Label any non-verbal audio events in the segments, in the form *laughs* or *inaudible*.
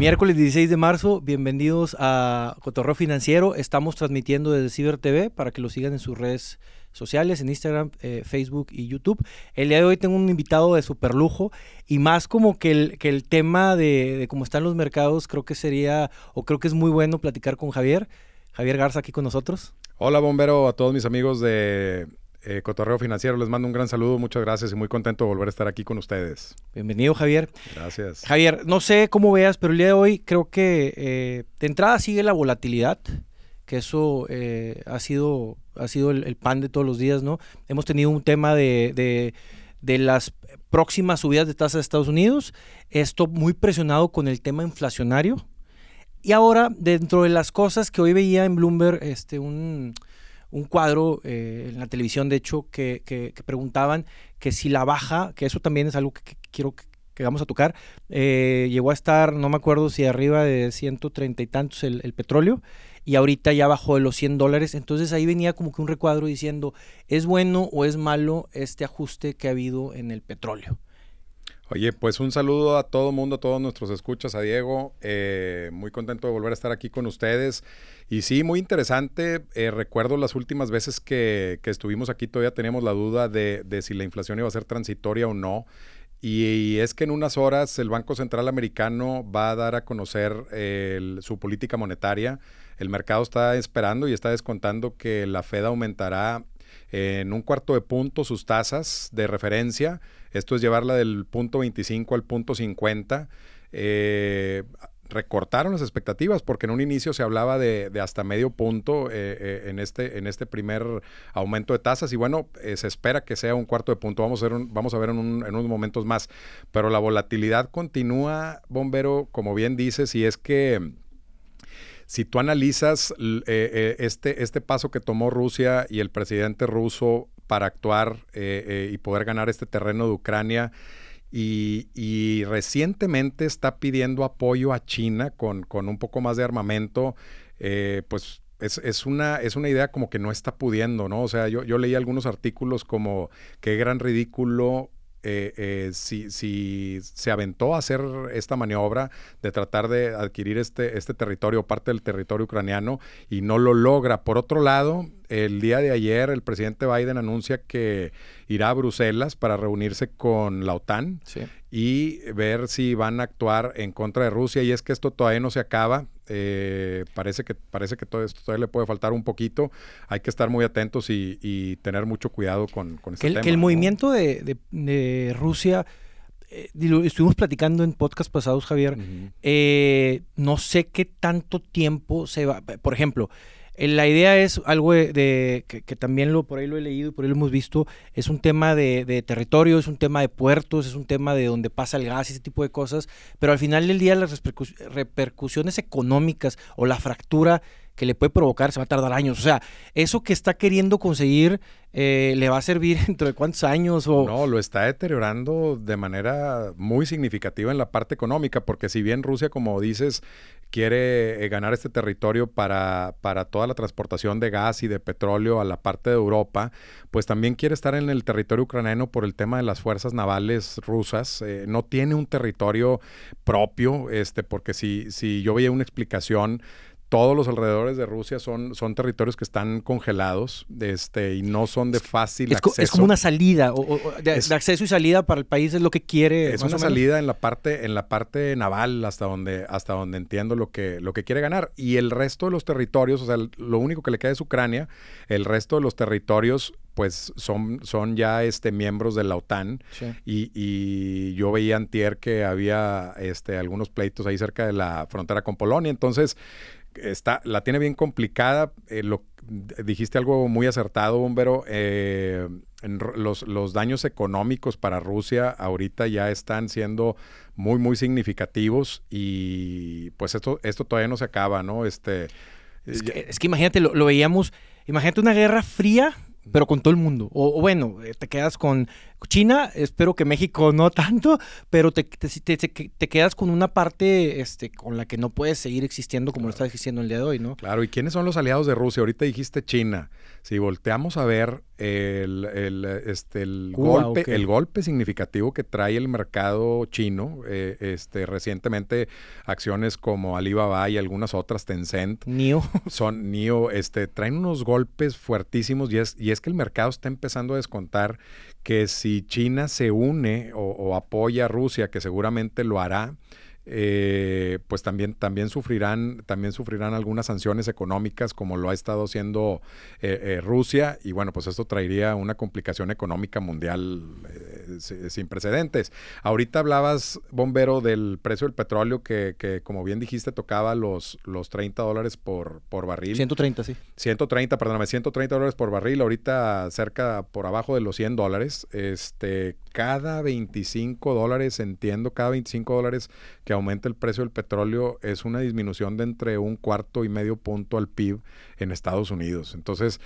Miércoles 16 de marzo, bienvenidos a Cotorreo Financiero. Estamos transmitiendo desde Ciber TV para que lo sigan en sus redes sociales, en Instagram, eh, Facebook y YouTube. El día de hoy tengo un invitado de super lujo y más como que el, que el tema de, de cómo están los mercados, creo que sería, o creo que es muy bueno platicar con Javier. Javier Garza aquí con nosotros. Hola, bombero, a todos mis amigos de eh, Cotorreo Financiero. Les mando un gran saludo, muchas gracias y muy contento de volver a estar aquí con ustedes. Bienvenido, Javier. Gracias. Javier, no sé cómo veas, pero el día de hoy creo que eh, de entrada sigue la volatilidad, que eso eh, ha sido, ha sido el, el, pan de todos los días, ¿no? Hemos tenido un tema de, de, de las próximas subidas de tasas de Estados Unidos, esto muy presionado con el tema inflacionario. Y ahora, dentro de las cosas que hoy veía en Bloomberg, este, un, un cuadro eh, en la televisión, de hecho, que, que, preguntaban que si la baja, que eso también es algo que, que quiero que, vamos a tocar, eh, llegó a estar, no me acuerdo si arriba de 130 y tantos el, el, petróleo, y ahorita ya bajó de los 100 dólares. Entonces ahí venía como que un recuadro diciendo, ¿es bueno o es malo este ajuste que ha habido en el petróleo? Oye, pues un saludo a todo mundo, a todos nuestros escuchas, a Diego. Eh, muy contento de volver a estar aquí con ustedes. Y sí, muy interesante. Eh, recuerdo las últimas veces que, que, estuvimos aquí, todavía teníamos la duda de, de, si la inflación iba a ser transitoria o no. Y, es que en unas horas el Banco Central Americano va a dar a conocer su política monetaria. El mercado está esperando y está descontando que la Fed aumentará en un cuarto de punto sus tasas de referencia. Esto es llevarla del punto 25 al punto 50. Eh, recortaron las expectativas porque en un inicio se hablaba de, hasta medio punto eh, eh, en, este, en este primer aumento de tasas y bueno, se espera que sea un cuarto de punto, vamos a ver, vamos a ver en, en, unos momentos más, pero la volatilidad continúa, bombero, como bien dices, y es que si tú analizas este, este paso que tomó Rusia y el presidente ruso para actuar eh, eh, y poder ganar este terreno de Ucrania, y, recientemente está pidiendo apoyo a China con, con un poco más de armamento, eh, pues es, es, una, es una idea como que no está pudiendo, ¿no? O sea, yo, yo leí algunos artículos como qué gran ridículo eh, eh, si, si, se aventó a hacer esta maniobra de tratar de adquirir este, este territorio, parte del territorio ucraniano, y no lo logra. Por otro lado, el día de ayer el presidente Biden anuncia que irá a Bruselas para reunirse con la OTAN sí. y ver si van a actuar en contra de Rusia. Y es que esto todavía no se acaba. Eh, parece que parece que todo esto todavía le puede faltar un poquito. Hay que estar muy atentos y, y tener mucho cuidado con, con este que el, tema. Que el ¿no? movimiento de, de, de Rusia eh, estuvimos platicando en podcast pasados, Javier. Uh -huh. eh, no sé qué tanto tiempo se va. Por ejemplo, la idea es algo de, que, también lo por ahí lo he leído y por ahí lo hemos visto, es un tema de, de, territorio, es un tema de puertos, es un tema de donde pasa el gas y ese tipo de cosas, pero al final del día las repercus repercusiones económicas o la fractura que le puede provocar se va a tardar años. O sea, eso que está queriendo conseguir eh, le va a servir *laughs* dentro de cuántos años o no lo está deteriorando de manera muy significativa en la parte económica porque si bien Rusia como dices quiere eh, ganar este territorio para, para toda la transportación de gas y de petróleo a la parte de Europa pues también quiere estar en el territorio ucraniano por el tema de las fuerzas navales rusas eh, no tiene un territorio propio este porque si si yo veía una explicación todos los alrededores de Rusia son, son territorios que están congelados este, y no son de fácil es acceso. Es como una salida, o, o de, es, de, acceso y salida para el país es lo que quiere. Es una salida en la parte, en la parte naval hasta donde, hasta donde entiendo lo que, lo que quiere ganar. Y el resto de los territorios, o sea, lo único que le queda es Ucrania, el resto de los territorios pues son, son ya este, miembros de la OTAN sí. y, y, yo veía antier que había este, algunos pleitos ahí cerca de la frontera con Polonia, entonces está, la tiene bien complicada. Eh, lo, dijiste algo muy acertado, Bombero. Eh, los, los, daños económicos para Rusia ahorita ya están siendo muy, muy significativos y pues esto, esto todavía no se acaba, ¿no? Este, es, que, es que imagínate, lo, lo, veíamos, imagínate una guerra fría pero con todo el mundo. O, o, bueno, te quedas con, China, espero que México no tanto, pero te, te, quedas con una parte este, con la que no puedes seguir existiendo como lo está existiendo el día de hoy, ¿no? Claro, ¿y quiénes son los aliados de Rusia? Ahorita dijiste China. Si volteamos a ver el, el, este, el, golpe, el golpe significativo que trae el mercado chino, eh, este, recientemente acciones como Alibaba y algunas otras, Tencent, NIO, *laughs* son NIO, este, traen unos golpes fuertísimos y es, y es que el mercado está empezando a descontar que si China se une o apoya a Rusia, que seguramente lo hará, eh, pues también, también, sufrirán, también sufrirán algunas sanciones económicas como lo ha estado haciendo eh, eh, Rusia y bueno, pues esto traería una complicación económica mundial sin precedentes. Ahorita hablabas, Bombero, del precio del petróleo que, que, como bien dijiste tocaba los, los 30 dólares por, por barril. 130, sí. 130, perdóname, 130 dólares por barril, ahorita cerca por abajo de los 100 dólares. Este, cada 25 dólares, entiendo, cada 25 dólares que aumenta el precio del petróleo es una disminución de entre un cuarto y medio punto al PIB en Estados Unidos. Entonces,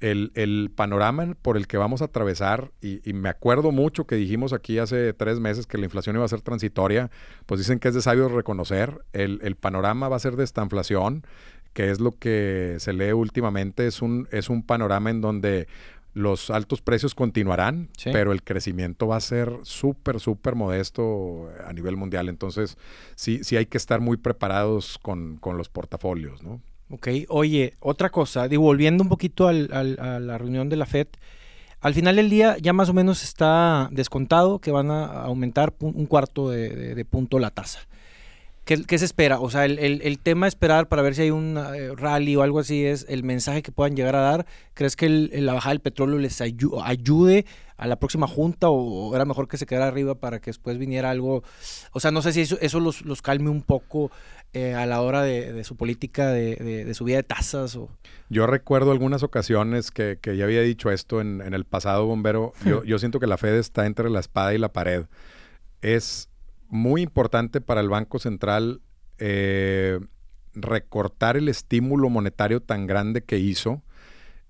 el, panorama por el que vamos a atravesar, y, me acuerdo mucho que dijimos aquí hace tres meses que la inflación iba a ser transitoria, pues dicen que es de sabios reconocer, el, el panorama va a ser de esta inflación, que es lo que se lee últimamente, es un, es un panorama en donde los altos precios continuarán, pero el crecimiento va a ser súper, súper modesto a nivel mundial. Entonces, sí, sí hay que estar muy preparados con, con los portafolios, ¿no? Ok, oye, otra cosa, digo, volviendo un poquito a la reunión de la FED, al final del día ya más o menos está descontado que van a aumentar un cuarto de punto la tasa. ¿Qué, se espera? O sea, el, el, tema esperar para ver si hay un eh, rally o algo así es el mensaje que puedan llegar a dar. ¿Crees que la bajada del petróleo les ayude a la próxima junta o, era mejor que se quedara arriba para que después viniera algo? O sea, no sé si eso, eso los, los calme un poco eh, a la hora de, su política de, de, subida de tasas. O... Yo recuerdo algunas ocasiones que, que ya había dicho esto en, en el pasado, bombero. Yo, yo siento que la Fed está entre la espada y la pared. Es muy importante para el Banco Central eh, recortar el estímulo monetario tan grande que hizo.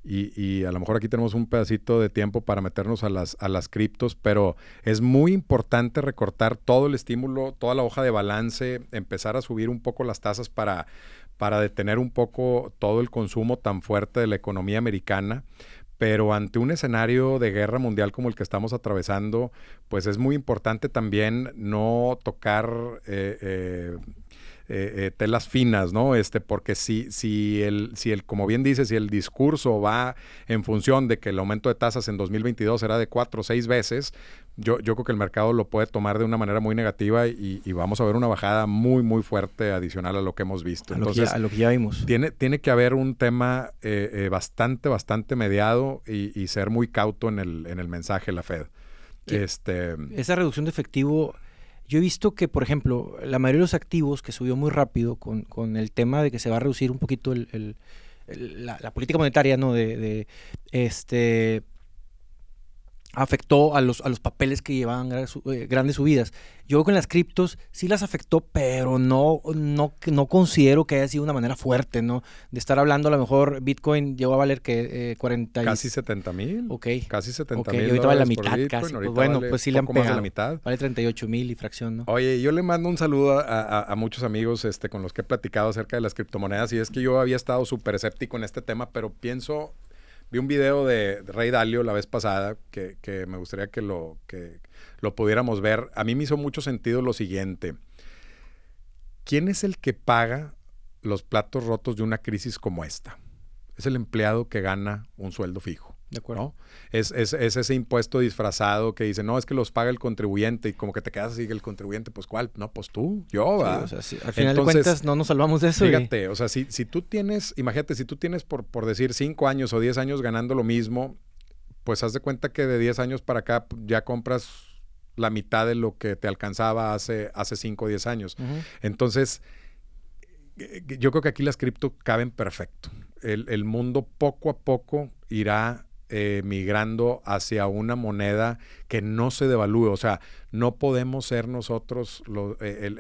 Y, a lo mejor aquí tenemos un pedacito de tiempo para meternos a las, a las criptos, pero es muy importante recortar todo el estímulo, toda la hoja de balance, empezar a subir un poco las tasas para, para detener un poco todo el consumo tan fuerte de la economía americana pero ante un escenario de guerra mundial como el que estamos atravesando, pues es muy importante también no tocar eh, eh, eh, eh, telas finas, ¿no? Este, porque si, si, el, si el, como bien dice, si el discurso va en función de que el aumento de tasas en 2022 será de cuatro o seis veces, yo, yo creo que el mercado lo puede tomar de una manera muy negativa y, vamos a ver una bajada muy, muy fuerte adicional a lo que hemos visto. A, Entonces, lo, que ya, vimos. Tiene, tiene que haber un tema eh, bastante, bastante mediado y, ser muy cauto en el, en el mensaje de la Fed. Este, esa reducción de efectivo yo he visto que, por ejemplo, la mayoría de los activos que subió muy rápido con, con el tema de que se va a reducir un poquito el, la, política monetaria, ¿no? De, este afectó a los, a los papeles que llevaban eh, grandes subidas. Yo en las criptos sí las afectó, pero no, no, no considero que haya sido una manera fuerte, ¿no? De estar hablando, a lo mejor Bitcoin llegó a valer que 40... Eh, Casi 70 mil. Ok. Casi 70 mil. Y ahorita vale la mitad casi. Pues bueno, pues sí le han pegado. la mitad. Vale 38 mil y fracción, ¿no? Oye, yo le mando un saludo a, a, muchos amigos este, con los que he platicado acerca de las criptomonedas y es que yo había estado súper escéptico en este tema, pero pienso Vi un video de, Rey Dalio la vez pasada que, me gustaría que lo, que lo pudiéramos ver. A mí me hizo mucho sentido lo siguiente. ¿Quién es el que paga los platos rotos de una crisis como esta? Es el empleado que gana un sueldo fijo. De acuerdo. Es, ese impuesto disfrazado que dice, no, es que los paga el contribuyente y como que te quedas así, el contribuyente, pues ¿cuál? No, pues tú, yo. al final de cuentas no nos salvamos de eso. Fíjate, o sea, si, si tú tienes, imagínate, si tú tienes por, por decir cinco años o diez años ganando lo mismo, pues haz de cuenta que de diez años para acá ya compras la mitad de lo que te alcanzaba hace, hace cinco o diez años. Entonces, yo creo que aquí las cripto caben perfecto. El, el mundo poco a poco irá eh, migrando hacia una moneda que no se devalúe. O sea, no podemos ser nosotros, eh,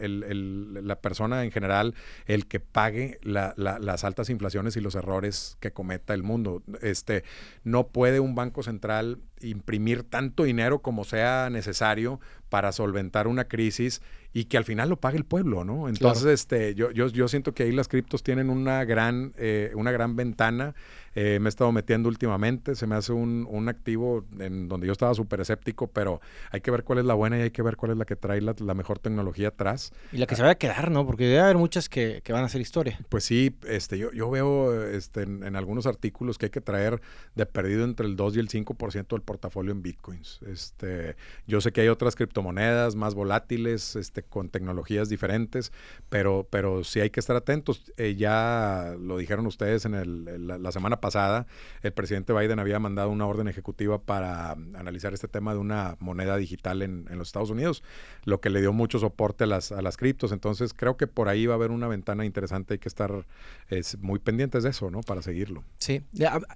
la persona en general, el que pague las altas inflaciones y los errores que cometa el mundo. Este, no puede un banco central imprimir tanto dinero como sea necesario para solventar una crisis y que al final lo pague el pueblo, ¿no? Entonces, este, yo, yo, yo siento que ahí las criptos tienen una gran, eh, una gran ventana eh, me he estado metiendo últimamente, se me hace un, un activo en donde yo estaba súper escéptico, pero hay que ver cuál es la buena y hay que ver cuál es la que trae la, mejor tecnología atrás. Y la que se va a quedar, ¿no? Porque debe haber muchas que, que van a ser historia. Pues sí, este, yo, yo veo este, en, algunos artículos que hay que traer de perdido entre el 2 y el 5% del portafolio en bitcoins. Este, yo sé que hay otras criptomonedas más volátiles, este, con tecnologías diferentes, pero, pero sí hay que estar atentos. Eh, ya lo dijeron ustedes en el, la semana pasada, el presidente Biden había mandado una orden ejecutiva para analizar este tema de una moneda digital en, los Estados Unidos, lo que le dio mucho soporte a las, a las criptos. Entonces, creo que por ahí va a haber una ventana interesante. Hay que estar es, muy pendientes de eso, ¿no? Para seguirlo. Sí.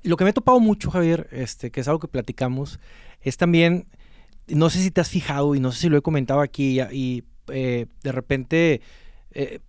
Lo que me he topado mucho, Javier, este, que es algo que platicamos, es también, no sé si te has fijado y no sé si lo he comentado aquí y, eh, de repente... Eh,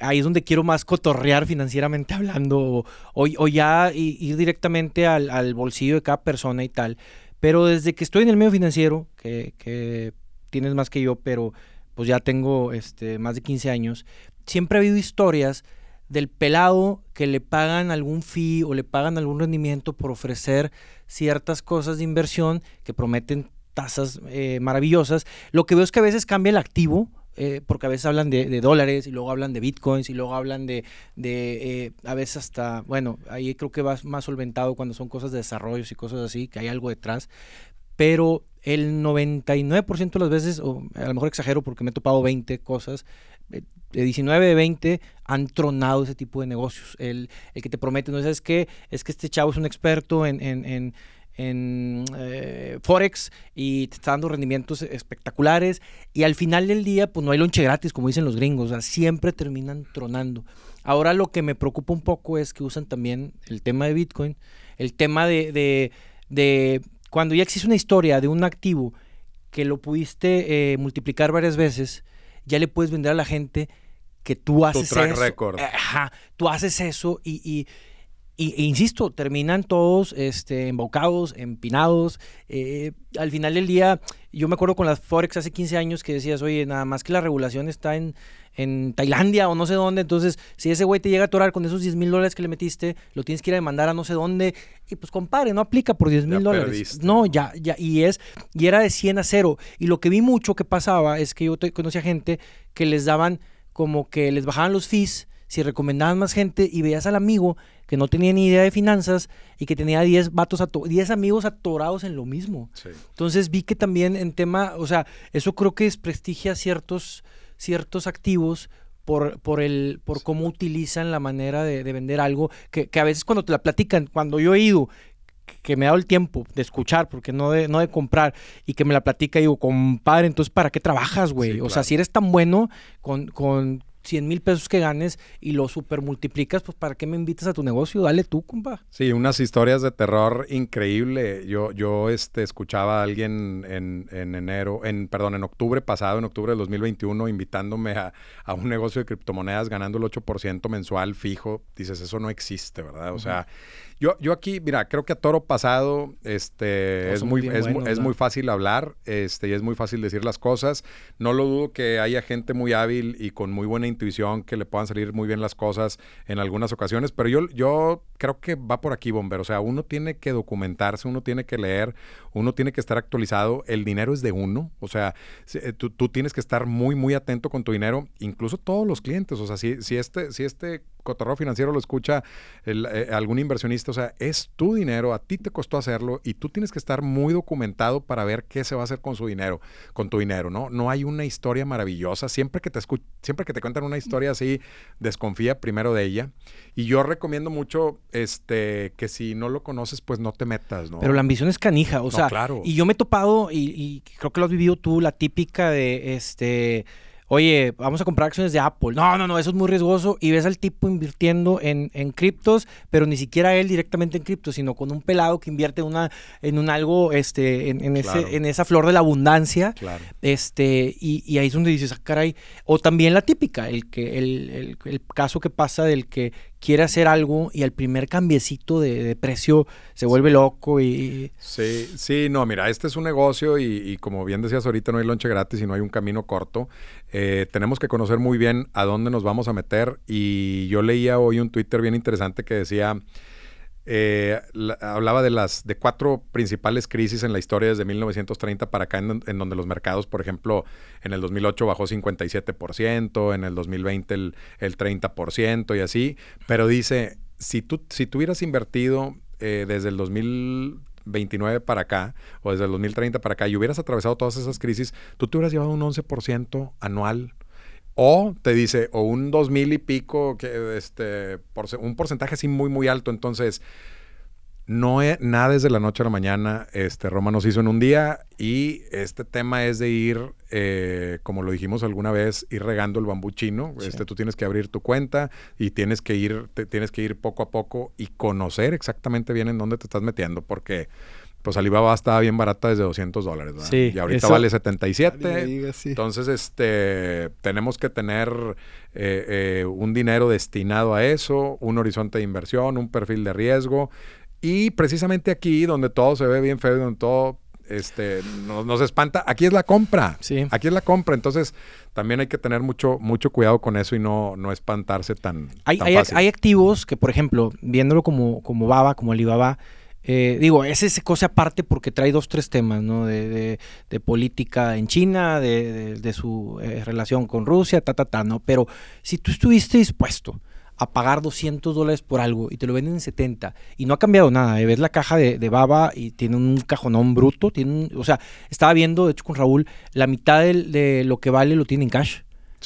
ahí es donde quiero más cotorrear financieramente *laughs* hablando o, ya ir directamente al, bolsillo de cada persona y tal. Pero desde que estoy en el medio financiero, que, tienes más que yo, pero pues ya tengo este, más de 15 años, siempre ha habido historias del pelado que le pagan algún fee o le pagan algún rendimiento por ofrecer ciertas cosas de inversión que prometen tasas eh, maravillosas. Lo que veo es que a veces cambia el activo, eh, porque a veces hablan de, dólares y luego hablan de bitcoins y luego hablan de, eh, a veces hasta, bueno, ahí creo que va más solventado cuando son cosas de desarrollos y cosas así, que hay algo detrás, pero el 99% de las veces, o a lo mejor exagero porque me he topado 20 cosas, eh, de 19 de 20 han tronado ese tipo de negocios. El, el que te promete, no sabes qué, es que este chavo es un experto en en eh, Forex y te está dando rendimientos espectaculares. Y al final del día, pues no hay lonche gratis, como dicen los gringos. O sea, siempre terminan tronando. Ahora lo que me preocupa un poco es que usan también el tema de Bitcoin, el tema de, de, cuando ya existe una historia de un activo que lo pudiste eh, multiplicar varias veces, ya le puedes vender a la gente que tú haces track eso. Record. Ajá, tú haces eso y y, e insisto, terminan todos este, embocados, empinados. Eh, al final del día, yo me acuerdo con las Forex hace 15 años que decías, oye, nada más que la regulación está en, en Tailandia o no sé dónde. Entonces, si ese güey te llega a atorar con esos 10 mil dólares que le metiste, lo tienes que ir a demandar a no sé dónde. Y pues, compare, no aplica por 10 mil dólares. No, ya, ya. Y es, y era de 100 a 0. Y lo que vi mucho que pasaba es que yo conocía gente que les daban como que les bajaban los fees si recomendaban más gente y veías al amigo que no tenía ni idea de finanzas y que tenía 10 vatos 10 amigos atorados en lo mismo. Entonces vi que también en tema, o sea, eso creo que desprestigia ciertos ciertos activos por, por, el, por cómo utilizan la manera de, vender algo, que, a veces cuando te la platican, cuando yo he ido, que me ha dado el tiempo de escuchar, porque no de, no de comprar, y que me la platica, digo, compadre, entonces, ¿para qué trabajas, güey? o sea, si eres tan bueno con, con, 100 mil pesos que ganes y lo super multiplicas, pues ¿para qué me invitas a tu negocio? Dale tú, compa. Sí, unas historias de terror increíble. Yo, yo este, escuchaba a alguien en, enero, en, perdón, en octubre pasado, en octubre de 2021, invitándome a, un negocio de criptomonedas ganando el 8% mensual fijo. Dices, eso no existe, ¿verdad? O sea, yo, yo aquí, mira, creo que a toro pasado este, es, muy, es, es muy fácil hablar este, y es muy fácil decir las cosas. No lo dudo que haya gente muy hábil y con muy buena intuición que le puedan salir muy bien las cosas en algunas ocasiones, pero yo, yo creo que va por aquí, Bomber. O sea, uno tiene que documentarse, uno tiene que leer, uno tiene que estar actualizado. El dinero es de uno. O sea, eh, tú, tú tienes que estar muy, muy atento con tu dinero, incluso todos los clientes. O sea, si, si este, si este cotorreo financiero lo escucha eh, algún inversionista, o sea, es tu dinero, a ti te costó hacerlo y tú tienes que estar muy documentado para ver qué se va a hacer con su dinero, con tu dinero, ¿no? No hay una historia maravillosa. Siempre que te siempre que te cuentan una historia así, desconfía primero de ella. Y yo recomiendo mucho este que si no lo conoces, pues no te metas, ¿no? Pero la ambición es canija, o sea, claro. y yo me he topado y, y creo que lo has vivido tú, la típica de este oye, vamos a comprar acciones de Apple. No, no, no, eso es muy riesgoso. Y ves al tipo invirtiendo en, en criptos, pero ni siquiera él directamente en criptos, sino con un pelado que invierte una, en un algo, este, en, ese, en esa flor de la abundancia. Claro. Este, y, y ahí es donde dices, ah, caray. O también la típica, el, que, el, el, el caso que pasa del que quiere hacer algo y al primer cambiecito de, precio se vuelve loco y... Sí, sí, no, mira, este es un negocio y, como bien decías ahorita, no hay lonche gratis y no hay un camino corto. Eh, tenemos que conocer muy bien a dónde nos vamos a meter y yo leía hoy un Twitter bien interesante que decía... Eh, hablaba de las de cuatro principales crisis en la historia desde 1930 para acá, en, donde los mercados, por ejemplo, en el 2008 bajó 57%, en el 2020 el, el 30% y así. Pero dice, si tú, si tú hubieras invertido eh, desde el 2029 para acá, o desde el 2030 para acá, y hubieras atravesado todas esas crisis, tú te hubieras llevado un 11% anual o te dice, o un dos mil y pico, que este, por, un porcentaje así muy, muy alto. Entonces, no es nada desde la noche a la mañana. Este, Roma nos hizo en un día y este tema es de ir, eh, como lo dijimos alguna vez, ir regando el bambú chino. Este, tú tienes que abrir tu cuenta y tienes que ir, tienes que ir poco a poco y conocer exactamente bien en dónde te estás metiendo, porque pues Alibaba estaba bien barata desde 200 dólares, ¿verdad? Sí, y ahorita vale 77. Entonces, este, tenemos que tener eh, eh, un dinero destinado a eso, un horizonte de inversión, un perfil de riesgo. Y precisamente aquí, donde todo se ve bien feo, donde todo este, nos, espanta, aquí es la compra. Sí. Aquí es la compra. Entonces, también hay que tener mucho, mucho cuidado con eso y no, no espantarse tan, hay, hay, hay, activos que, por ejemplo, viéndolo como, como Baba, como Alibaba, eh, digo, es esa cosa aparte porque trae dos, tres temas, ¿no? De, de, política en China, de, de su eh, relación con Rusia, ta, ta, ta, ¿no? Pero si tú estuviste dispuesto a pagar 200 dólares por algo y te lo venden en 70 y no ha cambiado nada, ¿eh? ves la caja de, baba y tiene un cajonón bruto, tiene o sea, estaba viendo, de hecho con Raúl, la mitad de lo que vale lo tiene en cash.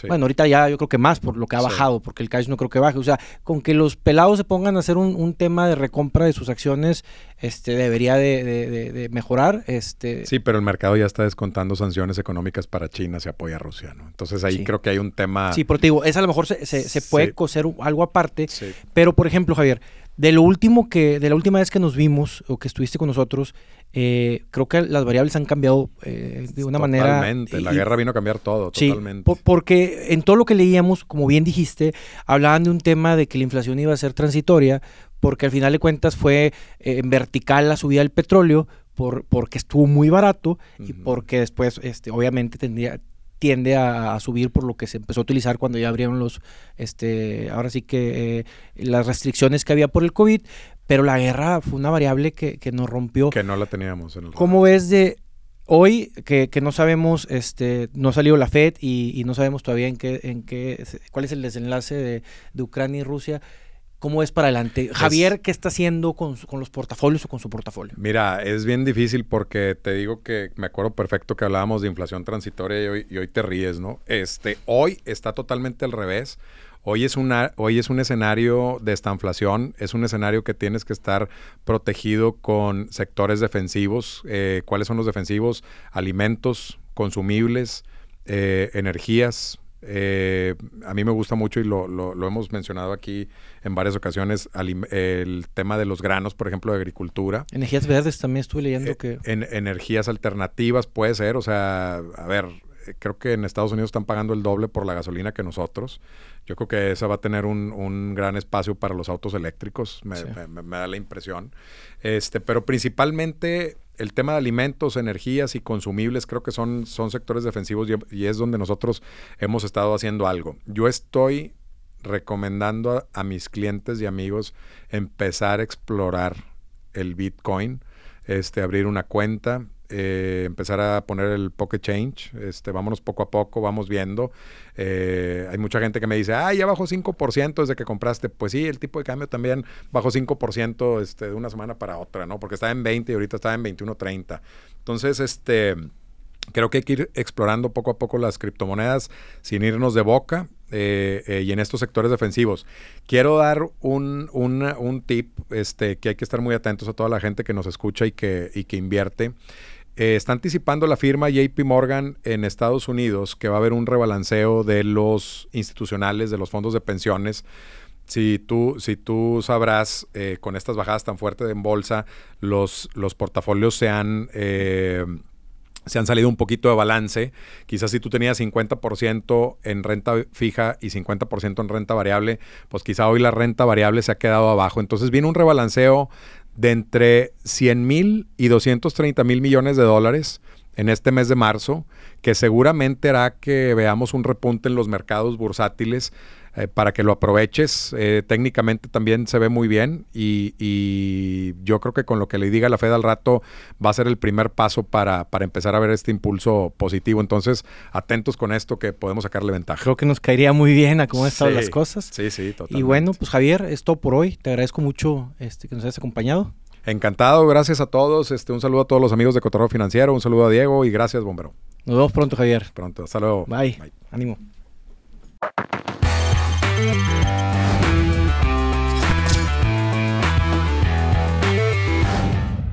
Bueno, ahorita ya yo creo que más por lo que ha bajado, porque el cash no creo que baje. O sea, con que los pelados se pongan a hacer un, tema de recompra de sus acciones, este debería de, mejorar. Este... Sí, pero el mercado ya está descontando sanciones económicas para China si apoya a Rusia, ¿no? Entonces ahí creo que hay un tema... Sí, pero te digo, es a lo mejor se, se, puede coser algo aparte, pero por ejemplo, Javier, de lo último que, de la última vez que nos vimos o que estuviste con nosotros, eh, creo que las variables han cambiado eh, de una manera. Totalmente, la guerra vino a cambiar todo, sí, totalmente. porque en todo lo que leíamos, como bien dijiste, hablaban de un tema de que la inflación iba a ser transitoria, porque al final de cuentas fue eh, en vertical la subida del petróleo, por, porque estuvo muy barato y porque después, este, obviamente, tendría, tiende a, subir por lo que se empezó a utilizar cuando ya abrieron los, este, ahora sí que las restricciones que había por el COVID, pero la guerra fue una variable que, que nos rompió. Que no la teníamos en el ¿Cómo ves de hoy que, que, no sabemos, este, no ha salido la FED y, no sabemos todavía en qué, en qué, cuál es el desenlace de, de Ucrania y Rusia? ¿Cómo es para adelante? Javier, ¿qué está haciendo con, con, los portafolios o con su portafolio? Mira, es bien difícil porque te digo que me acuerdo perfecto que hablábamos de inflación transitoria y hoy, y hoy te ríes, ¿no? Este, hoy está totalmente al revés. Hoy es, una, hoy es un escenario de estanflación, es un escenario que tienes que estar protegido con sectores defensivos. Eh, ¿Cuáles son los defensivos? Alimentos, consumibles, eh, energías. Eh, a mí me gusta mucho y lo, lo, hemos mencionado aquí en varias ocasiones, el tema de los granos, por ejemplo, de agricultura. Energías verdes también estuve leyendo que... En, energías alternativas puede ser, o sea, a ver, creo que en Estados Unidos están pagando el doble por la gasolina que nosotros. Yo creo que esa va a tener un, gran espacio para los autos eléctricos, me, da la impresión. Este, pero principalmente el tema de alimentos, energías y consumibles creo que son, son sectores defensivos y, es donde nosotros hemos estado haciendo algo. Yo estoy recomendando a mis clientes y amigos empezar a explorar el Bitcoin, este, abrir una cuenta, eh, empezar a poner el pocket change, este, vámonos poco a poco, vamos viendo. Eh, hay mucha gente que me dice, ah, ya bajó 5% desde que compraste. Pues sí, el tipo de cambio también bajó 5% este, de una semana para otra, ¿no? Porque estaba en 20 y ahorita está en 21.30. Entonces, este, creo que hay que ir explorando poco a poco las criptomonedas sin irnos de boca. Eh, y en estos sectores defensivos. Quiero dar un, un, tip este, que hay que estar muy atentos a toda la gente que nos escucha y que, y que invierte. Eh, está anticipando la firma JP Morgan en Estados Unidos que va a haber un rebalanceo de los institucionales, de los fondos de pensiones. Si tú, si tú sabrás, eh, con estas bajadas tan fuertes en bolsa, los, los portafolios se han, eh, se han salido un poquito de balance. Quizás si tú tenías 50% en renta fija y 50% en renta variable, pues quizá hoy la renta variable se ha quedado abajo. Entonces viene un rebalanceo de entre 100 mil y 230 mil millones de dólares en este mes de marzo, que seguramente hará que veamos un repunte en los mercados bursátiles eh, para que lo aproveches. Eh, técnicamente también se ve muy bien y, yo creo que con lo que le diga la Fed al rato va a ser el primer paso para, para empezar a ver este impulso positivo. Entonces, atentos con esto que podemos sacarle ventaja. Creo que nos caería muy bien a cómo están las cosas. Sí, sí, totalmente. Y bueno, pues Javier, es todo por hoy. Te agradezco mucho este, que nos hayas acompañado. Encantado, gracias a todos. Este, un saludo a todos los amigos de Cotorreo Financiero, un saludo a Diego y gracias, bombero. Nos vemos pronto, Javier. Pronto, hasta luego. Bye. Bye. Ánimo.